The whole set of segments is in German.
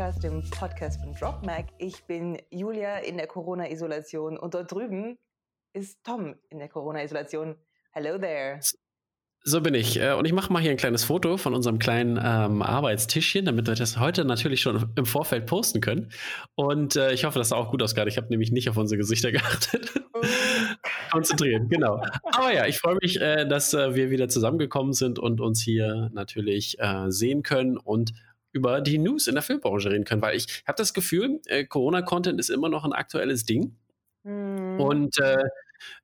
Podcast, dem Podcast von DropMac. Ich bin Julia in der Corona-Isolation und dort drüben ist Tom in der Corona-Isolation. Hello there. So bin ich. Äh, und ich mache mal hier ein kleines Foto von unserem kleinen ähm, Arbeitstischchen, damit wir das heute natürlich schon im Vorfeld posten können. Und äh, ich hoffe, dass es auch gut ausgeht. Ich habe nämlich nicht auf unsere Gesichter geachtet. Konzentrieren, genau. Aber ja, ich freue mich, äh, dass äh, wir wieder zusammengekommen sind und uns hier natürlich äh, sehen können und über die News in der Filmbranche reden können, weil ich habe das Gefühl, äh, Corona-Content ist immer noch ein aktuelles Ding. Mhm. Und äh,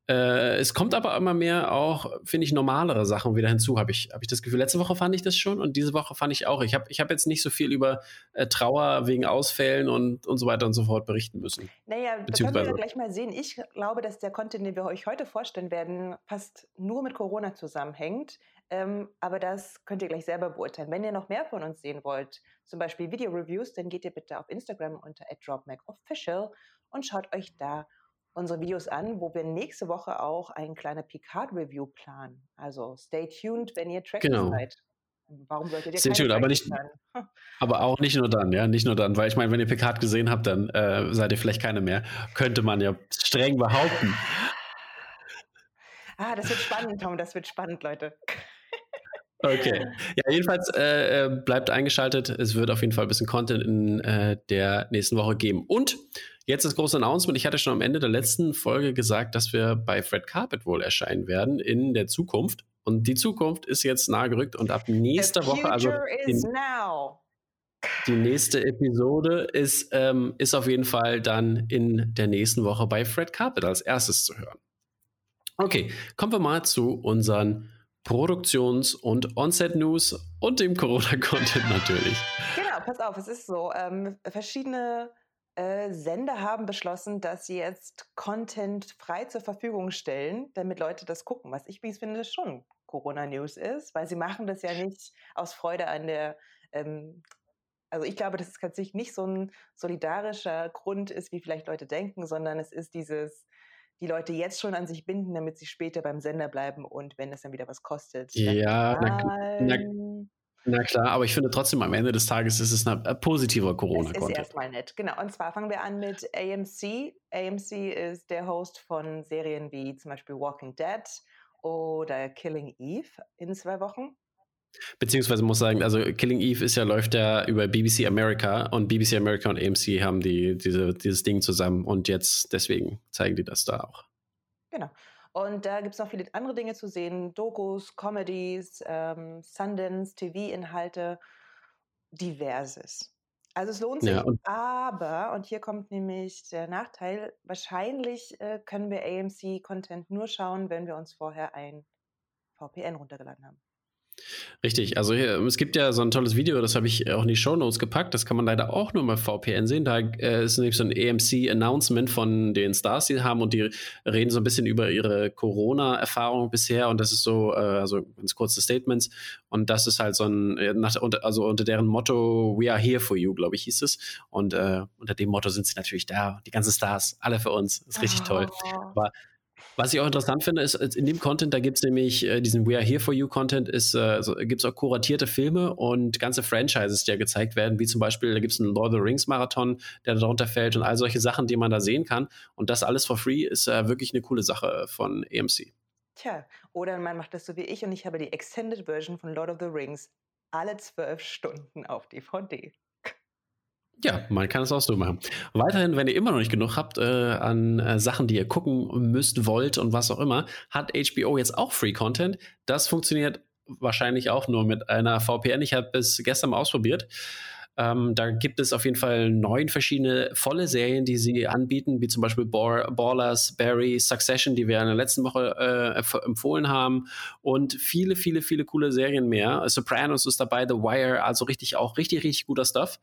äh, es kommt aber immer mehr auch, finde ich, normalere Sachen wieder hinzu, habe ich, hab ich das Gefühl. Letzte Woche fand ich das schon und diese Woche fand ich auch. Ich habe ich hab jetzt nicht so viel über äh, Trauer wegen Ausfällen und, und so weiter und so fort berichten müssen. Naja, das können wir gleich mal sehen. Ich glaube, dass der Content, den wir euch heute vorstellen werden, fast nur mit Corona zusammenhängt. Ähm, aber das könnt ihr gleich selber beurteilen. Wenn ihr noch mehr von uns sehen wollt, zum Beispiel Video-Reviews, dann geht ihr bitte auf Instagram unter @dropmacofficial und schaut euch da unsere Videos an, wo wir nächste Woche auch ein kleiner Picard-Review planen. Also stay tuned, wenn ihr Tracker genau. seid. Warum solltet ihr stay tuned, aber nicht, aber auch nicht nur dann, ja, nicht nur dann, weil ich meine, wenn ihr Picard gesehen habt, dann äh, seid ihr vielleicht keine mehr. Könnte man ja streng behaupten. Ah, das wird spannend, Tom, das wird spannend, Leute. Okay. Ja, jedenfalls äh, äh, bleibt eingeschaltet. Es wird auf jeden Fall ein bisschen Content in äh, der nächsten Woche geben. Und jetzt das große Announcement. Ich hatte schon am Ende der letzten Folge gesagt, dass wir bei Fred Carpet wohl erscheinen werden in der Zukunft. Und die Zukunft ist jetzt nahe gerückt und ab nächster Woche, also die, die, nächste Episode ist, ähm, ist auf jeden Fall dann in der nächsten Woche bei Fred Carpet als erstes zu hören. Okay, kommen wir mal zu unseren Produktions- und On-Set-News und dem Corona-Content natürlich. Genau, pass auf, es ist so. Ähm, verschiedene äh, Sender haben beschlossen, dass sie jetzt Content frei zur Verfügung stellen, damit Leute das gucken, was ich finde schon Corona-News ist, weil sie machen das ja nicht aus Freude an der ähm, also ich glaube, dass es tatsächlich nicht so ein solidarischer Grund ist, wie vielleicht Leute denken, sondern es ist dieses, die Leute jetzt schon an sich binden, damit sie später beim Sender bleiben und wenn es dann wieder was kostet. Ja, na, na, na, klar, aber ich finde trotzdem am Ende des Tages ist es ein positiver Corona-Content. Das ist erstmal nett, genau. Und zwar fangen wir an mit AMC. AMC ist der Host von Serien wie zum Beispiel Walking Dead oder Killing Eve in zwei Wochen. Beziehungsweise muss sagen, also Killing Eve ist ja, läuft ja über BBC America und BBC America und AMC haben die, diese, dieses Ding zusammen und jetzt deswegen zeigen die das da auch. Genau. Und da gibt es noch viele andere Dinge zu sehen: Dokus, Comedies, ähm, Sundance, TV-Inhalte, diverses. Also es lohnt sich, ja, aber, und hier kommt nämlich der Nachteil, wahrscheinlich äh, können wir AMC-Content nur schauen, wenn wir uns vorher ein VPN runtergeladen haben. Richtig, also hier, es gibt ja so ein tolles Video, das habe ich auch in die Show Notes gepackt. Das kann man leider auch nur bei VPN sehen. Da äh, ist nämlich so ein AMC-Announcement von den Stars, die haben und die reden so ein bisschen über ihre Corona-Erfahrung bisher. Und das ist so, äh, also ganz kurze Statements. Und das ist halt so ein, äh, nach, also unter deren Motto We are here for you, glaube ich, hieß es. Und äh, unter dem Motto sind sie natürlich da. Die ganzen Stars, alle für uns. Ist richtig oh. toll. Aber was ich auch interessant finde, ist, in dem Content, da gibt es nämlich äh, diesen We Are Here For You Content, äh, also, gibt es auch kuratierte Filme und ganze Franchises, die ja gezeigt werden, wie zum Beispiel, da gibt es einen Lord of the Rings Marathon, der darunter fällt und all solche Sachen, die man da sehen kann. Und das alles for free ist äh, wirklich eine coole Sache von AMC. Tja, oder man macht das so wie ich und ich habe die Extended Version von Lord of the Rings alle zwölf Stunden auf DVD. Ja, man kann es auch so machen. Weiterhin, wenn ihr immer noch nicht genug habt äh, an äh, Sachen, die ihr gucken müsst, wollt und was auch immer, hat HBO jetzt auch Free Content. Das funktioniert wahrscheinlich auch nur mit einer VPN. Ich habe es gestern mal ausprobiert. Ähm, da gibt es auf jeden Fall neun verschiedene volle Serien, die sie anbieten, wie zum Beispiel Ballers, Barry, Succession, die wir in der letzten Woche äh, empfohlen haben und viele, viele, viele coole Serien mehr. Sopranos ist dabei, The Wire, also richtig auch richtig, richtig guter Stuff.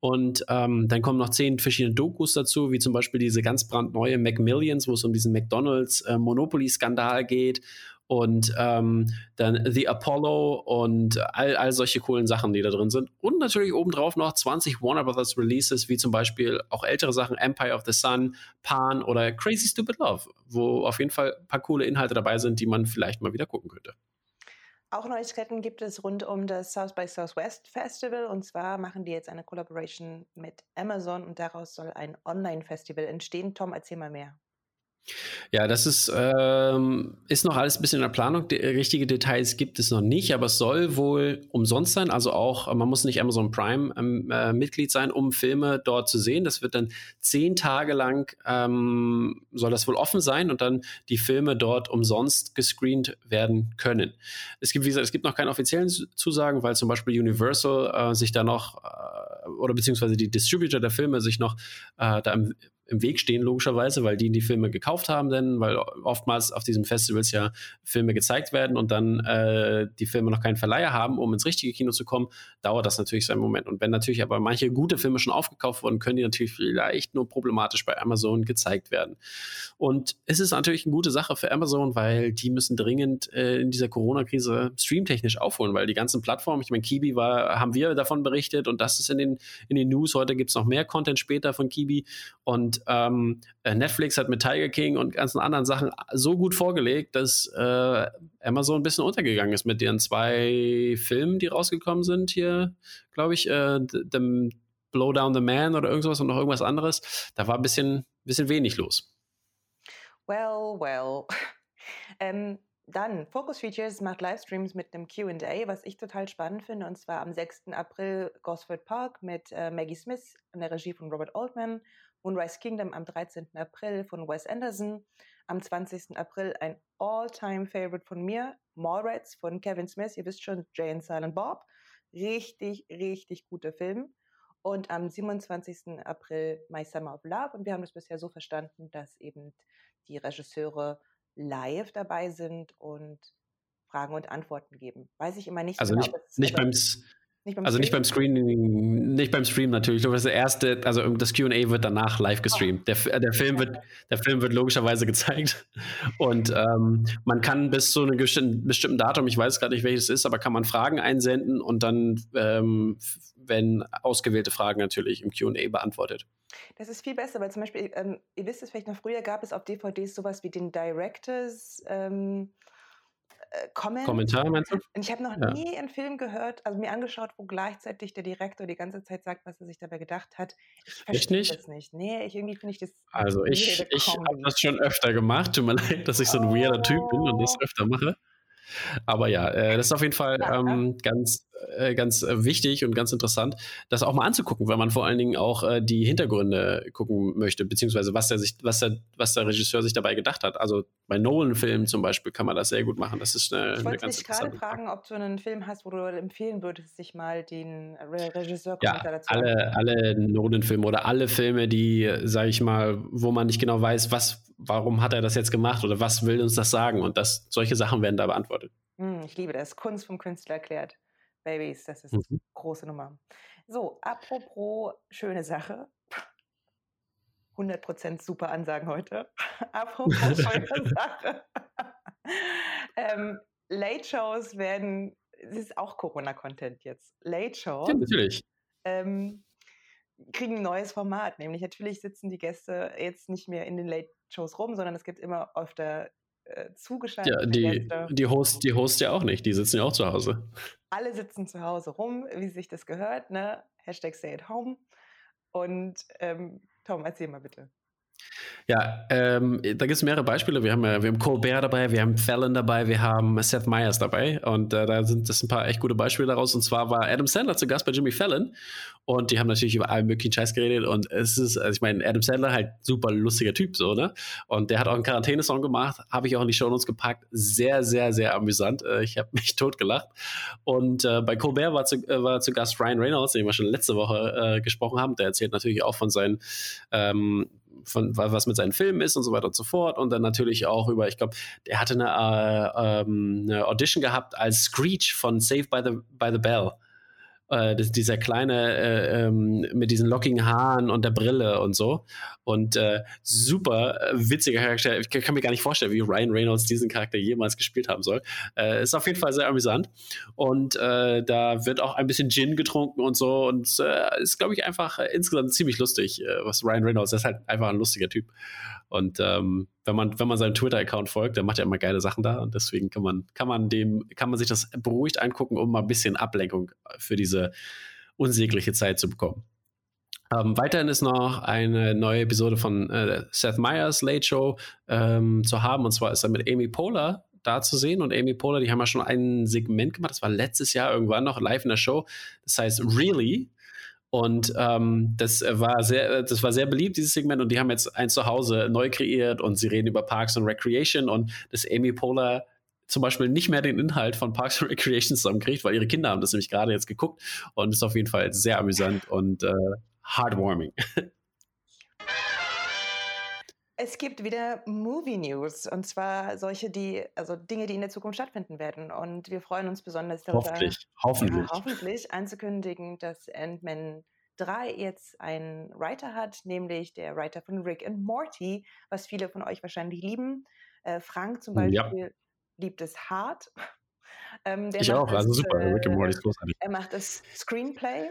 Und ähm, dann kommen noch zehn verschiedene Dokus dazu, wie zum Beispiel diese ganz brandneue Macmillions, wo es um diesen McDonalds äh, Monopoly-Skandal geht. Und ähm, dann The Apollo und all, all solche coolen Sachen, die da drin sind. Und natürlich obendrauf noch 20 Warner Brothers Releases, wie zum Beispiel auch ältere Sachen, Empire of the Sun, Pan oder Crazy Stupid Love, wo auf jeden Fall ein paar coole Inhalte dabei sind, die man vielleicht mal wieder gucken könnte. Auch Neuigkeiten gibt es rund um das South by Southwest Festival. Und zwar machen die jetzt eine Collaboration mit Amazon und daraus soll ein Online-Festival entstehen. Tom, erzähl mal mehr. Ja, das ist, ähm, ist noch alles ein bisschen in der Planung. De richtige Details gibt es noch nicht, aber es soll wohl umsonst sein. Also auch, man muss nicht Amazon Prime ähm, äh, Mitglied sein, um Filme dort zu sehen. Das wird dann zehn Tage lang, ähm, soll das wohl offen sein und dann die Filme dort umsonst gescreent werden können. Es gibt, wie gesagt, es gibt noch keine offiziellen Zusagen, weil zum Beispiel Universal äh, sich da noch, äh, oder beziehungsweise die Distributor der Filme sich noch äh, da im im Weg stehen, logischerweise, weil die die Filme gekauft haben, denn, weil oftmals auf diesen Festivals ja Filme gezeigt werden und dann äh, die Filme noch keinen Verleiher haben, um ins richtige Kino zu kommen, dauert das natürlich seinen Moment. Und wenn natürlich aber manche gute Filme schon aufgekauft wurden, können die natürlich vielleicht nur problematisch bei Amazon gezeigt werden. Und es ist natürlich eine gute Sache für Amazon, weil die müssen dringend äh, in dieser Corona-Krise streamtechnisch aufholen, weil die ganzen Plattformen, ich meine, Kibi war, haben wir davon berichtet und das ist in den, in den News. Heute gibt es noch mehr Content später von Kibi und ähm, äh, Netflix hat mit Tiger King und ganzen anderen Sachen so gut vorgelegt, dass äh, Amazon ein bisschen untergegangen ist mit ihren zwei Filmen, die rausgekommen sind hier, glaube ich, äh, The Blow Down the Man oder irgendwas und noch irgendwas anderes. Da war ein bisschen, bisschen wenig los. Well, well. ähm, dann, Focus Features macht Livestreams mit einem QA, was ich total spannend finde. Und zwar am 6. April Gosford Park mit äh, Maggie Smith in der Regie von Robert Altman Moonrise Kingdom am 13. April von Wes Anderson. Am 20. April ein All-Time-Favorite von mir, Mallrats von Kevin Smith. Ihr wisst schon, Jay and Silent Bob. Richtig, richtig guter Film. Und am 27. April My Summer of Love. Und wir haben das bisher so verstanden, dass eben die Regisseure live dabei sind und Fragen und Antworten geben. Weiß ich immer nicht. Also genau, nicht, nicht beim nicht beim also Stream? nicht beim Screening, nicht beim Stream natürlich. Das erste, also das QA wird danach live gestreamt. Der, der, Film wird, der Film wird logischerweise gezeigt. Und ähm, man kann bis zu einem bestimmten Datum, ich weiß gerade nicht, welches es ist, aber kann man Fragen einsenden und dann ähm, werden ausgewählte Fragen natürlich im QA beantwortet. Das ist viel besser, weil zum Beispiel, ähm, ihr wisst es vielleicht noch früher, gab es auf DVDs sowas wie den Directors. Ähm, äh, Comment. Kommentar meinst du? Und ich habe noch ja. nie einen Film gehört, also mir angeschaut, wo gleichzeitig der Direktor die ganze Zeit sagt, was er sich dabei gedacht hat. Ich verstehe das nicht. Nee, ich, irgendwie finde ich das. Also ich, ich habe das schon öfter gemacht. Tut mir leid, dass ich so ein weirder Typ bin und das oh. öfter mache. Aber ja, äh, das ist auf jeden Fall ähm, ganz, äh, ganz äh, wichtig und ganz interessant, das auch mal anzugucken, weil man vor allen Dingen auch äh, die Hintergründe gucken möchte, beziehungsweise was der, sich, was, der, was der Regisseur sich dabei gedacht hat. Also bei Nolan-Filmen zum Beispiel kann man das sehr gut machen. Das ist eine, ich eine ganz dich gerade fragen, ob du einen Film hast, wo du empfehlen würdest, sich mal den Regisseur ja, dazu alle, alle Nolan-Filme oder alle Filme, die, sage ich mal, wo man nicht genau weiß, was warum hat er das jetzt gemacht oder was will uns das sagen? Und das, solche Sachen werden da beantwortet. Hm, ich liebe das. Kunst vom Künstler erklärt. Babys, das ist mhm. große Nummer. So, apropos schöne Sache. 100% super Ansagen heute. apropos schöne Sache. ähm, Late Shows werden, es ist auch Corona-Content jetzt. Late Shows. Ja, natürlich. Ähm, kriegen ein neues Format, nämlich natürlich sitzen die Gäste jetzt nicht mehr in den Late Shows rum, sondern es gibt immer öfter äh, zugeschaltet. Ja, die, die, Host, die Host ja auch nicht, die sitzen ja auch zu Hause. Alle sitzen zu Hause rum, wie sich das gehört, ne? Hashtag stay at home. Und ähm, Tom, erzähl mal bitte. Ja, ähm, da gibt es mehrere Beispiele. Wir haben, äh, wir haben Colbert dabei, wir haben Fallon dabei, wir haben Seth Meyers dabei. Und äh, da sind das ein paar echt gute Beispiele daraus. Und zwar war Adam Sandler zu Gast bei Jimmy Fallon. Und die haben natürlich über allen möglichen Scheiß geredet. Und es ist, also ich meine, Adam Sandler halt super lustiger Typ, so, ne? Und der hat auch einen Quarantäne-Song gemacht, habe ich auch in die Show Notes gepackt. Sehr, sehr, sehr amüsant. Äh, ich habe mich totgelacht. Und äh, bei Colbert war zu, äh, war zu Gast Ryan Reynolds, den wir schon letzte Woche äh, gesprochen haben. Der erzählt natürlich auch von seinen ähm, von was mit seinen Filmen ist und so weiter und so fort. Und dann natürlich auch über, ich glaube, der hatte eine, äh, ähm, eine Audition gehabt als Screech von Save by the, by the Bell. Äh, dieser kleine äh, ähm, mit diesen lockigen Haaren und der Brille und so. Und äh, super äh, witziger Charakter. Ich kann mir gar nicht vorstellen, wie Ryan Reynolds diesen Charakter jemals gespielt haben soll. Äh, ist auf jeden Fall sehr amüsant. Und äh, da wird auch ein bisschen Gin getrunken und so. Und ist, glaube ich, einfach insgesamt ziemlich lustig, was Ryan Reynolds ist halt einfach ein lustiger Typ. Und ähm, wenn man, wenn man seinem Twitter-Account folgt, der macht ja immer geile Sachen da und deswegen kann man, kann man dem, kann man sich das beruhigt angucken, um mal ein bisschen Ablenkung für diese unsägliche Zeit zu bekommen. Ähm, weiterhin ist noch eine neue Episode von äh, Seth Meyers Late Show ähm, zu haben. Und zwar ist er mit Amy Poehler da zu sehen. Und Amy Poehler, die haben ja schon ein Segment gemacht. Das war letztes Jahr irgendwann noch live in der Show. Das heißt Really. Und ähm, das war sehr, das war sehr beliebt, dieses Segment. Und die haben jetzt ein Zuhause neu kreiert und sie reden über Parks und Recreation und das Amy Poehler zum Beispiel nicht mehr den Inhalt von Parks and Recreation zusammenkriegt, weil ihre Kinder haben das nämlich gerade jetzt geguckt und ist auf jeden Fall sehr amüsant und äh, heartwarming. Es gibt wieder Movie News und zwar solche, die, also Dinge, die in der Zukunft stattfinden werden. Und wir freuen uns besonders darüber, hoffentlich, hoffentlich. Ja, hoffentlich anzukündigen, dass Ant-Man 3 jetzt einen Writer hat, nämlich der Writer von Rick and Morty, was viele von euch wahrscheinlich lieben. Äh, Frank zum Beispiel ja. liebt es hart. Ähm, ich auch, das, also super, äh, Rick and Morty ist großartig. Er macht das Screenplay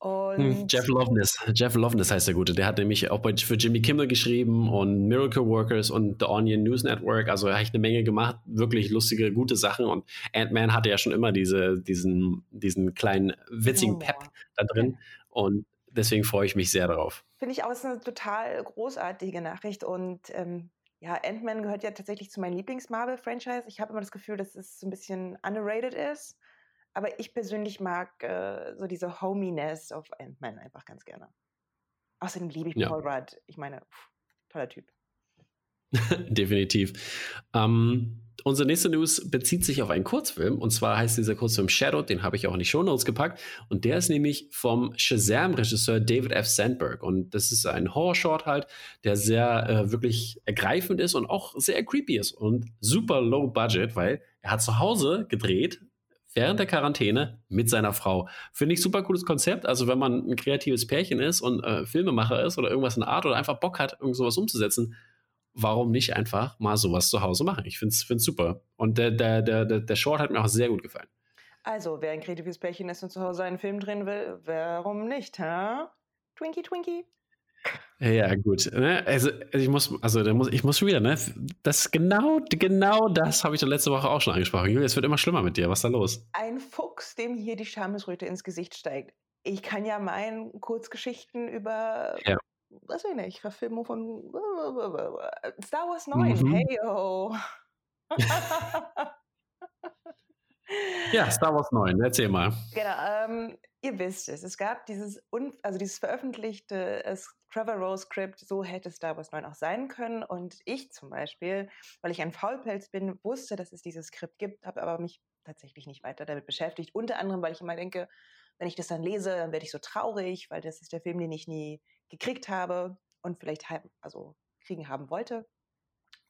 und Jeff Loveness. Jeff Loveness heißt der Gute. Der hat nämlich auch bei, für Jimmy Kimmel geschrieben und Miracle Workers und The Onion News Network. Also er hat eine Menge gemacht. Wirklich lustige, gute Sachen. Und Ant-Man hatte ja schon immer diese, diesen, diesen kleinen witzigen oh. Pep da drin. Und deswegen freue ich mich sehr darauf. Finde ich auch eine total großartige Nachricht. Und ähm, ja, Ant-Man gehört ja tatsächlich zu meinem Lieblings-Marvel-Franchise. Ich habe immer das Gefühl, dass es so ein bisschen underrated ist. Aber ich persönlich mag äh, so diese Hominess of Ant-Man einfach ganz gerne. Außerdem liebe ich ja. Paul Rudd. Ich meine, pff, toller Typ. Definitiv. Ähm, unsere nächste News bezieht sich auf einen Kurzfilm und zwar heißt dieser Kurzfilm Shadow, den habe ich auch in die Shownotes gepackt und der ist nämlich vom Shazam-Regisseur David F. Sandberg und das ist ein Horror-Short halt, der sehr äh, wirklich ergreifend ist und auch sehr creepy ist und super low budget, weil er hat zu Hause gedreht während der Quarantäne mit seiner Frau. Finde ich super cooles Konzept. Also wenn man ein kreatives Pärchen ist und äh, Filmemacher ist oder irgendwas in der Art oder einfach Bock hat, irgend sowas umzusetzen, warum nicht einfach mal sowas zu Hause machen? Ich finde es super. Und der, der, der, der Short hat mir auch sehr gut gefallen. Also, wer ein kreatives Pärchen ist und zu Hause einen Film drehen will, warum nicht, hä? Twinkie, Twinkie. Ja, gut. Ne? Also, also, ich muss, also muss, ich muss schon wieder, ne? Das genau, genau das habe ich doch letzte Woche auch schon angesprochen. Julia, es wird immer schlimmer mit dir. Was ist da los? Ein Fuchs, dem hier die Schamesröte ins Gesicht steigt. Ich kann ja meinen Kurzgeschichten über, ja. was weiß ich nicht, Verfilmung von Star Wars 9. Mhm. Hey, yo. ja, Star Wars 9, erzähl mal. Genau, ähm, ihr wisst es. Es gab dieses, also dieses veröffentlichte äh, Trevor Rose Script, so hätte Star Wars 9 auch sein können. Und ich zum Beispiel, weil ich ein Faulpelz bin, wusste, dass es dieses Skript gibt, habe aber mich tatsächlich nicht weiter damit beschäftigt. Unter anderem, weil ich immer denke, wenn ich das dann lese, dann werde ich so traurig, weil das ist der Film, den ich nie gekriegt habe und vielleicht also kriegen haben wollte.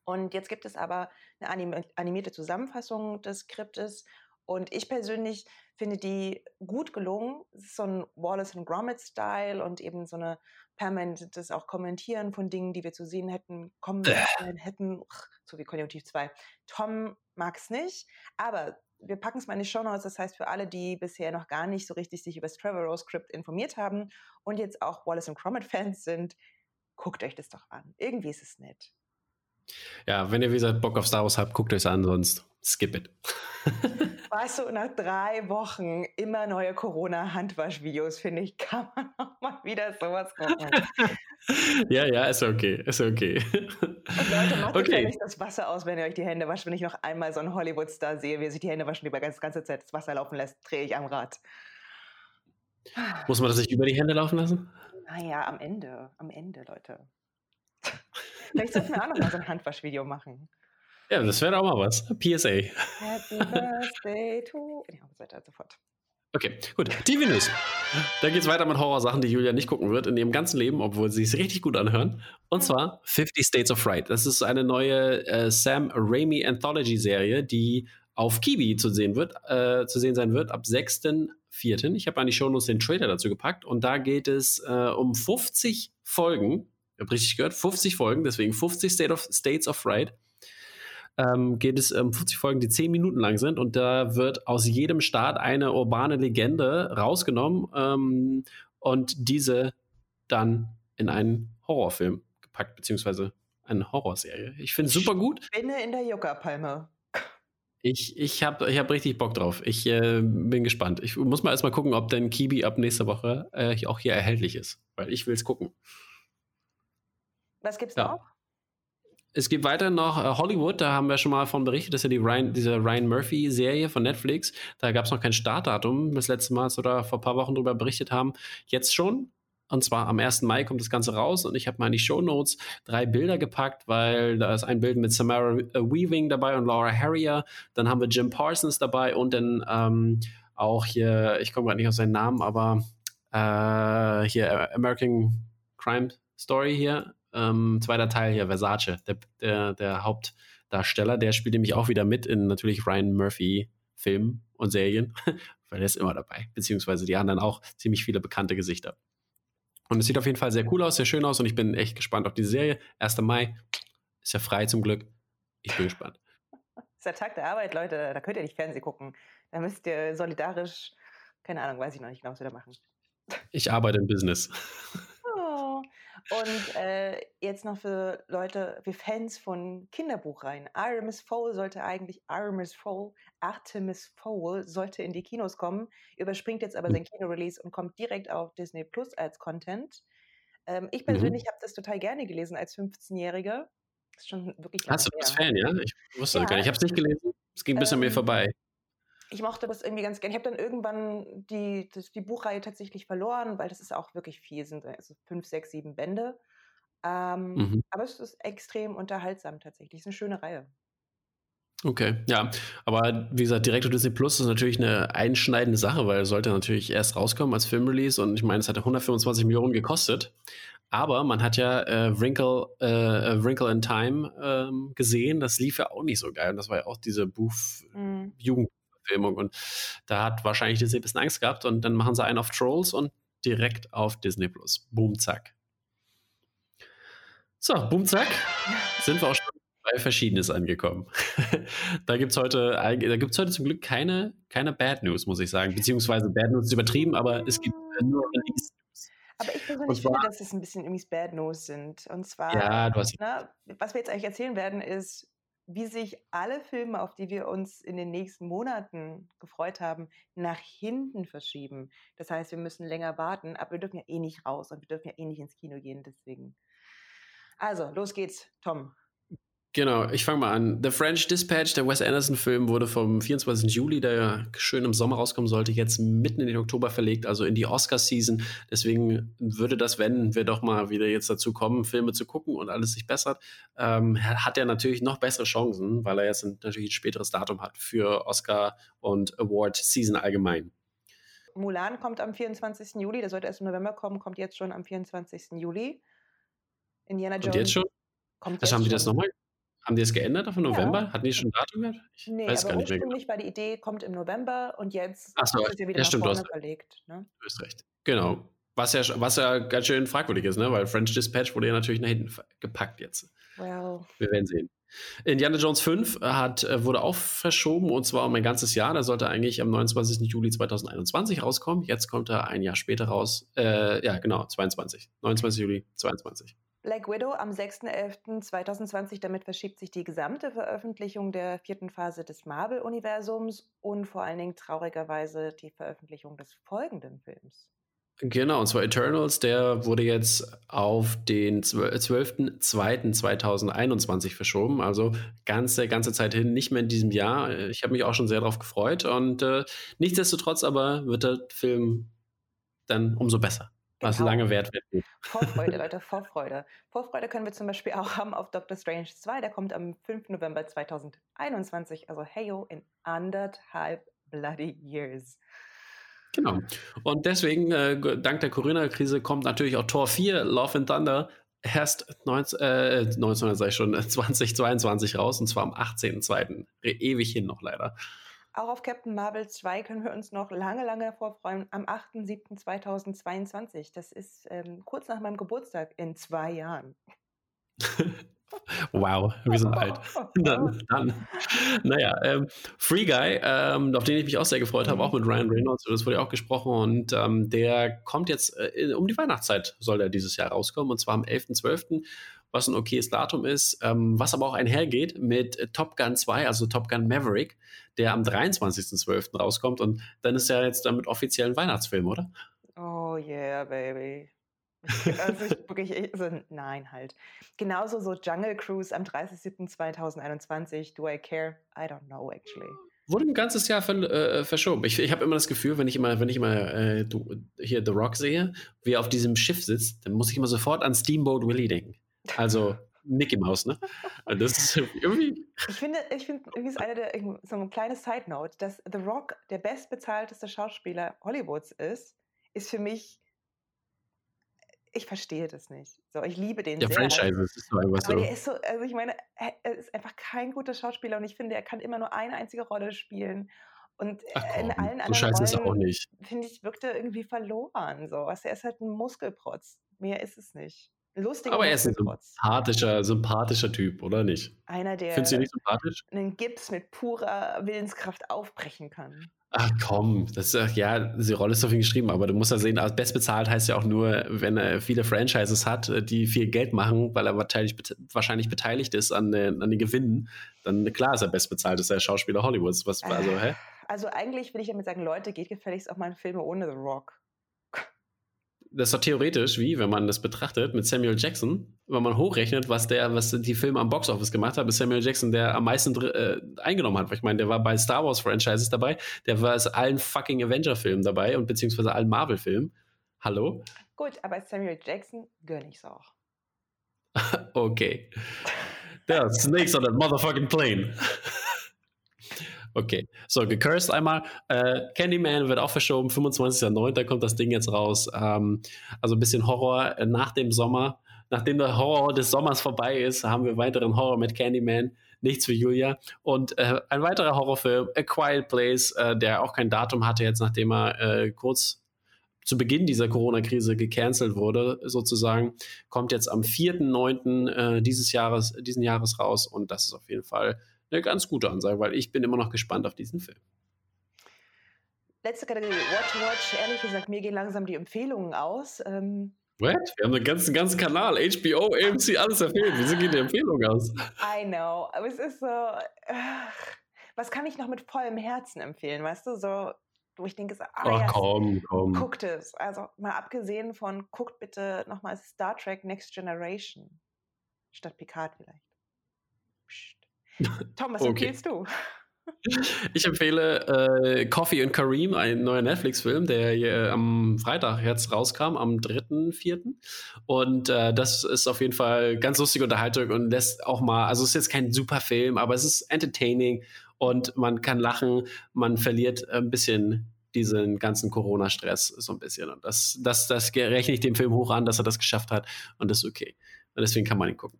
Und jetzt gibt es aber eine animierte Zusammenfassung des Skriptes und ich persönlich finde die gut gelungen. Es ist so ein Wallace and Gromit-Style und eben so eine permanentes auch Kommentieren von Dingen, die wir zu sehen hätten, kommen hätten, so wie Konjunktiv 2. Tom mag es nicht, aber wir packen es mal in die Show Notes. Das heißt, für alle, die bisher noch gar nicht so richtig sich über das Trevor Rose Script informiert haben und jetzt auch Wallace and Gromit Fans sind, guckt euch das doch an. Irgendwie ist es nett. Ja, wenn ihr wie gesagt Bock auf Star Wars habt, guckt euch an, sonst skip it. Weißt du, nach drei Wochen immer neue Corona-Handwaschvideos, finde ich, kann man auch mal wieder sowas gucken. ja, ja, ist okay, ist okay. Und Leute, macht okay. euch das Wasser aus, wenn ihr euch die Hände wascht. Wenn ich noch einmal so einen Hollywood-Star sehe, wie er sich die Hände waschen, die über die ganze Zeit das Wasser laufen lässt, drehe ich am Rad. Muss man das nicht über die Hände laufen lassen? Naja, am Ende, am Ende, Leute. Vielleicht sollten wir auch noch mal so ein Handwaschvideo machen. Ja, das wäre auch mal was. PSA. Happy Birthday to. Ja, so weiter so fort. Okay, gut. TV News. Da geht es weiter mit Horrorsachen, die Julia nicht gucken wird in ihrem ganzen Leben, obwohl sie es richtig gut anhören. Und zwar 50 States of Fright. Das ist eine neue äh, Sam Raimi Anthology Serie, die auf Kiwi zu sehen wird, äh, zu sehen sein wird ab 6.4. Ich habe an die Shownotes den Trailer dazu gepackt und da geht es äh, um 50 Folgen. Ich habe richtig gehört, 50 Folgen, deswegen 50 State of, States of Fright ähm, geht es um 50 Folgen, die 10 Minuten lang sind und da wird aus jedem Staat eine urbane Legende rausgenommen ähm, und diese dann in einen Horrorfilm gepackt, beziehungsweise eine Horrorserie. Ich finde es super gut. Spinne in der Juckerpalme. Ich, ich habe ich hab richtig Bock drauf. Ich äh, bin gespannt. Ich muss mal erstmal gucken, ob denn Kibi ab nächster Woche äh, auch hier erhältlich ist. Weil ich will es gucken. Was gibt's ja. noch? Es gibt weiter noch äh, Hollywood, da haben wir schon mal von berichtet, das ist ja die Ryan, diese Ryan Murphy-Serie von Netflix. Da gab es noch kein Startdatum, das letzte Mal, als wir da vor ein paar Wochen drüber berichtet haben. Jetzt schon. Und zwar am 1. Mai kommt das Ganze raus und ich habe mal in die Show Notes drei Bilder gepackt, weil da ist ein Bild mit Samara Weaving dabei und Laura Harrier. Dann haben wir Jim Parsons dabei und dann ähm, auch hier, ich komme gerade nicht auf seinen Namen, aber äh, hier American Crime Story hier, ähm, zweiter Teil hier, Versace, der, der, der, Hauptdarsteller, der spielt nämlich auch wieder mit in natürlich Ryan Murphy Filmen und Serien, weil er ist immer dabei, beziehungsweise die anderen auch ziemlich viele bekannte Gesichter. Und es sieht auf jeden Fall sehr cool aus, sehr schön aus und ich bin echt gespannt auf die Serie. 1. Mai ist ja frei zum Glück. Ich bin gespannt. Das ist der Tag der Arbeit, Leute. Da könnt ihr nicht Fernsehen gucken. Da müsst ihr solidarisch, keine Ahnung, weiß ich noch nicht genau, was wir da machen. Ich arbeite im Business. Und äh, jetzt noch für Leute, für Fans von Kinderbuchreihen. Artemis Fowl sollte eigentlich, Artemis Fowl, Artemis Fowl sollte in die Kinos kommen, überspringt jetzt aber hm. sein Kino-Release und kommt direkt auf Disney Plus als Content. Ähm, ich mhm. persönlich mhm. habe das total gerne gelesen als 15-Jährige. Ist schon wirklich Hast du das Fan, ja? Ich wusste ja. gar nicht. Ich habe es nicht gelesen. Es ging ein bisschen ähm, mir vorbei ich mochte das irgendwie ganz gerne. Ich habe dann irgendwann die, das, die Buchreihe tatsächlich verloren, weil das ist auch wirklich viel, sind also fünf, sechs, sieben Bände. Ähm, mhm. Aber es ist extrem unterhaltsam tatsächlich. Es ist eine schöne Reihe. Okay, ja, aber wie gesagt, direkt auf Disney Plus ist natürlich eine einschneidende Sache, weil es sollte natürlich erst rauskommen als Filmrelease und ich meine, es hat 125 Millionen gekostet, aber man hat ja äh, Wrinkle, äh, Wrinkle in Time ähm, gesehen, das lief ja auch nicht so geil und das war ja auch diese Buch mhm. Jugend Verfilmung. Und da hat wahrscheinlich Disney ein bisschen Angst gehabt und dann machen sie einen auf Trolls und direkt auf Disney Plus. Boom, zack. So, boom, zack. Sind wir auch schon bei Verschiedenes angekommen. da gibt es heute, heute zum Glück keine, keine Bad News, muss ich sagen. Beziehungsweise Bad News ist übertrieben, aber es gibt nur Release News. Aber ich persönlich finde, dass es ein bisschen irgendwie Bad News sind. Und zwar, ja, du hast ne, was wir jetzt eigentlich erzählen werden, ist, wie sich alle Filme, auf die wir uns in den nächsten Monaten gefreut haben, nach hinten verschieben. Das heißt, wir müssen länger warten, aber wir dürfen ja eh nicht raus und wir dürfen ja eh nicht ins Kino gehen, deswegen. Also, los geht's, Tom. Genau, ich fange mal an. The French Dispatch, der Wes Anderson-Film, wurde vom 24. Juli, der schön im Sommer rauskommen sollte, jetzt mitten in den Oktober verlegt, also in die Oscar-Season. Deswegen würde das, wenn wir doch mal wieder jetzt dazu kommen, Filme zu gucken und alles sich bessert, ähm, hat er natürlich noch bessere Chancen, weil er jetzt natürlich ein späteres Datum hat für Oscar und Award-Season allgemein. Mulan kommt am 24. Juli, der sollte erst im November kommen, kommt jetzt schon am 24. Juli. Indiana Jones. Und jetzt schon? Kommt Was haben die das nochmal? Haben die es geändert auf November? Ja. Hatten die schon Datum gehabt? Ich nee, weiß aber gar nicht mehr genau. war die Idee, kommt im November und jetzt Ach so, ist ja wieder ja, stimmt, vorne verlegt. Ne? Du hast recht. Genau. Was ja, was ja ganz schön fragwürdig ist, ne? weil French Dispatch wurde ja natürlich nach hinten gepackt jetzt. Well. Wir werden sehen. Indiana Jones 5 hat, äh, wurde auch verschoben und zwar um ein ganzes Jahr. Der sollte eigentlich am 29. Juli 2021 rauskommen. Jetzt kommt er ein Jahr später raus. Äh, ja, genau, 22. 29. Juli 22. Black Widow am 6.11.2020. Damit verschiebt sich die gesamte Veröffentlichung der vierten Phase des Marvel-Universums und vor allen Dingen traurigerweise die Veröffentlichung des folgenden Films. Genau, und zwar Eternals, der wurde jetzt auf den 12.02.2021 verschoben, also ganze, ganze Zeit hin, nicht mehr in diesem Jahr. Ich habe mich auch schon sehr darauf gefreut und äh, nichtsdestotrotz aber wird der Film dann umso besser. Was genau. lange wert wird. Vorfreude, Leute, Vorfreude. Vorfreude können wir zum Beispiel auch haben auf Doctor Strange 2. Der kommt am 5. November 2021. Also, heyo, in anderthalb bloody years. Genau. Und deswegen, äh, dank der Corona-Krise, kommt natürlich auch Tor 4, Love and Thunder, erst 19, äh, 19 sag ich schon, 2022 raus, und zwar am 18.02. Ewig hin noch leider. Auch auf Captain Marvel 2 können wir uns noch lange, lange vorfreuen. Am 8.7.2022. Das ist ähm, kurz nach meinem Geburtstag in zwei Jahren. Wow, wir sind alt. dann, dann. Naja, ähm, Free Guy, ähm, auf den ich mich auch sehr gefreut habe, auch mit Ryan Reynolds, das wurde ja auch gesprochen und ähm, der kommt jetzt äh, um die Weihnachtszeit, soll der dieses Jahr rauskommen und zwar am 11.12., was ein okayes Datum ist, ähm, was aber auch einhergeht mit Top Gun 2, also Top Gun Maverick, der am 23.12. rauskommt und dann ist er jetzt damit offiziell ein Weihnachtsfilm, oder? Oh yeah, baby. Also ich wirklich, also nein halt. Genauso so Jungle Cruise am 30.07.2021. Do I care? I don't know actually. Wurde ein ganzes Jahr ver äh, verschoben. Ich, ich habe immer das Gefühl, wenn ich immer, wenn ich immer äh, hier The Rock sehe, wie er auf diesem Schiff sitzt, dann muss ich immer sofort an Steamboat Willie denken. Also Mickey Mouse, ne? Das ist irgendwie. Ich finde, ich finde, irgendwie ist eine der, so eine kleine Side Note, dass The Rock der bestbezahlteste Schauspieler Hollywoods ist, ist für mich ich verstehe das nicht. So, ich liebe den der sehr. Franchise ist so einfach so. Aber der ist so, also ich meine, er ist einfach kein guter Schauspieler und ich finde, er kann immer nur eine einzige Rolle spielen. Und Ach komm, in allen so anderen ist auch nicht. finde ich, wirkt er irgendwie verloren. So. Also er ist halt ein Muskelprotz. Mehr ist es nicht. Lustiger Aber er ist ein sympathischer, sympathischer Typ, oder nicht? Einer, Findest du der nicht sympathisch? einen Gips mit purer Willenskraft aufbrechen kann. Ach komm, das ist, ja, die Rolle ist auf ihn geschrieben, aber du musst ja sehen, als bestbezahlt heißt ja auch nur, wenn er viele Franchises hat, die viel Geld machen, weil er wahrscheinlich, wahrscheinlich beteiligt ist an den, an den Gewinnen, dann klar ist er bestbezahlt, ist er Schauspieler Hollywoods. Was, also, hä? Also eigentlich will ich damit sagen, Leute, geht gefälligst auch mal in Filme ohne The Rock. Das ist doch theoretisch, wie, wenn man das betrachtet, mit Samuel Jackson, wenn man hochrechnet, was der, was die Filme am Boxoffice gemacht haben, ist Samuel Jackson, der am meisten äh, eingenommen hat. Ich meine, der war bei Star Wars Franchises dabei, der war bei allen fucking Avenger-Filmen dabei und beziehungsweise allen Marvel-Filmen. Hallo? Gut, aber Samuel Jackson gönne ich's auch. okay. Der yeah, Snakes on that motherfucking plane. Okay, so gecursed einmal. Äh, Candyman wird auch verschoben, 25.09. kommt das Ding jetzt raus. Ähm, also ein bisschen Horror äh, nach dem Sommer. Nachdem der Horror des Sommers vorbei ist, haben wir weiteren Horror mit Candyman. Nichts für Julia. Und äh, ein weiterer Horrorfilm, A Quiet Place, äh, der auch kein Datum hatte, jetzt nachdem er äh, kurz zu Beginn dieser Corona-Krise gecancelt wurde, sozusagen, kommt jetzt am 4.9. Äh, dieses Jahres, diesen Jahres raus. Und das ist auf jeden Fall eine ganz gute Ansage, weil ich bin immer noch gespannt auf diesen Film. Letzte Kategorie, Watch Watch. Ehrlich gesagt, mir gehen langsam die Empfehlungen aus. Ähm, What? Wir haben einen ganzen, ganzen Kanal, HBO, AMC, alles empfehlen. Wieso gehen die Empfehlungen aus? I know, aber es ist so, ach, was kann ich noch mit vollem Herzen empfehlen, weißt du, so, wo ich denke, so, ah, Ach ja, komm, komm. guckt es. Also mal abgesehen von, guckt bitte nochmal Star Trek Next Generation statt Picard vielleicht. Tom, was Okay. empfiehlst du? Ich empfehle äh, Coffee and Kareem, ein neuer Netflix-Film, der äh, am Freitag jetzt rauskam, am 3.4. Und äh, das ist auf jeden Fall ganz lustige Unterhaltung und lässt auch mal, also es ist jetzt kein super Film, aber es ist entertaining und man kann lachen, man verliert ein bisschen diesen ganzen Corona-Stress so ein bisschen. Und das, das, das rechne ich dem Film hoch an, dass er das geschafft hat und das ist okay. Und deswegen kann man ihn gucken.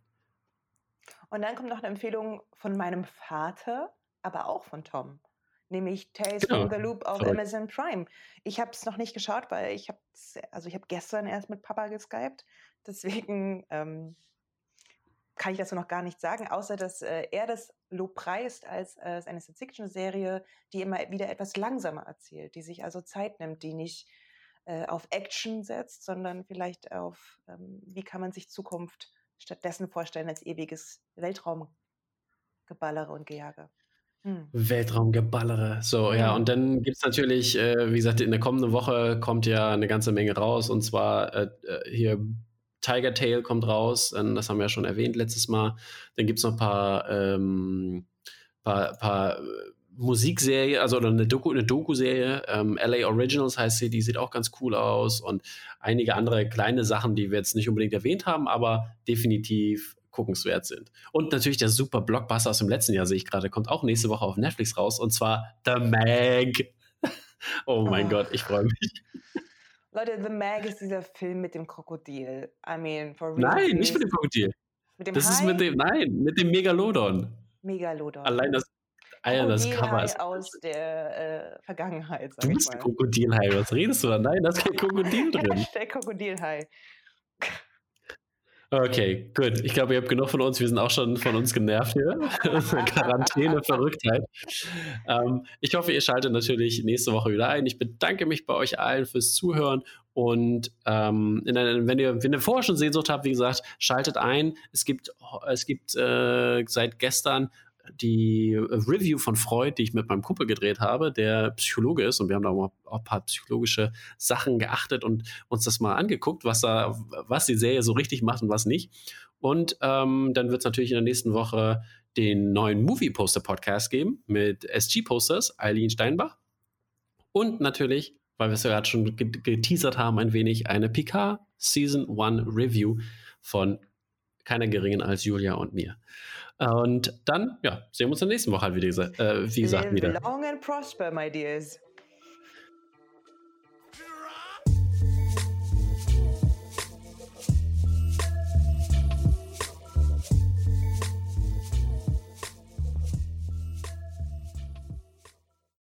Und dann kommt noch eine Empfehlung von meinem Vater, aber auch von Tom. Nämlich Tales Genau, from the Loop auf verrückt. Amazon Prime. Ich habe es noch nicht geschaut, weil ich habe also ich habe gestern erst mit Papa geskypt. Deswegen ähm, kann ich dazu noch gar nichts sagen, außer dass äh, er das Lob preist als äh, eine Science-Fiction-Serie, die immer wieder etwas langsamer erzählt, die sich also Zeit nimmt, die nicht äh, auf Action setzt, sondern vielleicht auf, ähm, wie kann man sich Zukunft stattdessen vorstellen als ewiges Weltraumgeballere und Gejage. Hm. Weltraumgeballere. So, ja, und dann gibt es natürlich, äh, wie gesagt, in der kommenden Woche kommt ja eine ganze Menge raus. Und zwar äh, äh, hier Tiger Tail kommt raus, ähm, das haben wir ja schon erwähnt letztes Mal. Dann gibt es noch ein paar, ähm, paar, paar äh, Musikserie, also oder eine Doku, eine Doku-Serie, ähm, LA Originals heißt sie, die sieht auch ganz cool aus und einige andere kleine Sachen, die wir jetzt nicht unbedingt erwähnt haben, aber definitiv guckenswert sind. Und natürlich der super Blockbuster aus dem letzten Jahr, sehe ich gerade, kommt auch nächste Woche auf Netflix raus und zwar The Meg. oh mein Oh. Gott, ich freue mich. Leute, The Mag ist dieser Film mit dem Krokodil. I mean, for real. Nein, nicht mit dem Krokodil. Mit dem Das ist Hai? mit dem, nein, mit dem Megalodon. Megalodon. Allein das, Alter, das Krokodilhai Cover ist. aus der äh, Vergangenheit, sag Du bist ein. Krokodilhai, was redest du da? Nein, da ist kein Krokodil drin. Hashtag Krokodilhai. Okay, gut. Ich glaube, ihr habt genug von uns. Wir sind auch schon von uns genervt hier. Quarantäne, Verrücktheit. Ähm, ich hoffe, ihr schaltet natürlich nächste Woche wieder ein. Ich bedanke mich bei euch allen fürs Zuhören. Und ähm, einer, wenn, ihr, wenn ihr vorher schon Sehnsucht habt, wie gesagt, schaltet ein. Es gibt, es gibt äh, seit gestern die Review von Freud, die ich mit meinem Kumpel gedreht habe, der Psychologe ist und wir haben da auch ein paar psychologische Sachen geachtet und uns das mal angeguckt, was da, was die Serie so richtig macht und was nicht. Und ähm, dann wird es natürlich in der nächsten Woche den neuen Movie Poster Podcast geben mit SG Posters, Eileen Steinbach. Und natürlich, weil wir es ja gerade schon geteasert haben, ein wenig eine Picard Season 1 Review von keiner geringen als Julia und mir. Und dann, ja, sehen wir uns in der nächsten Woche halt, wie gesagt, äh, wie gesagt wieder. Long and prosper, my dears.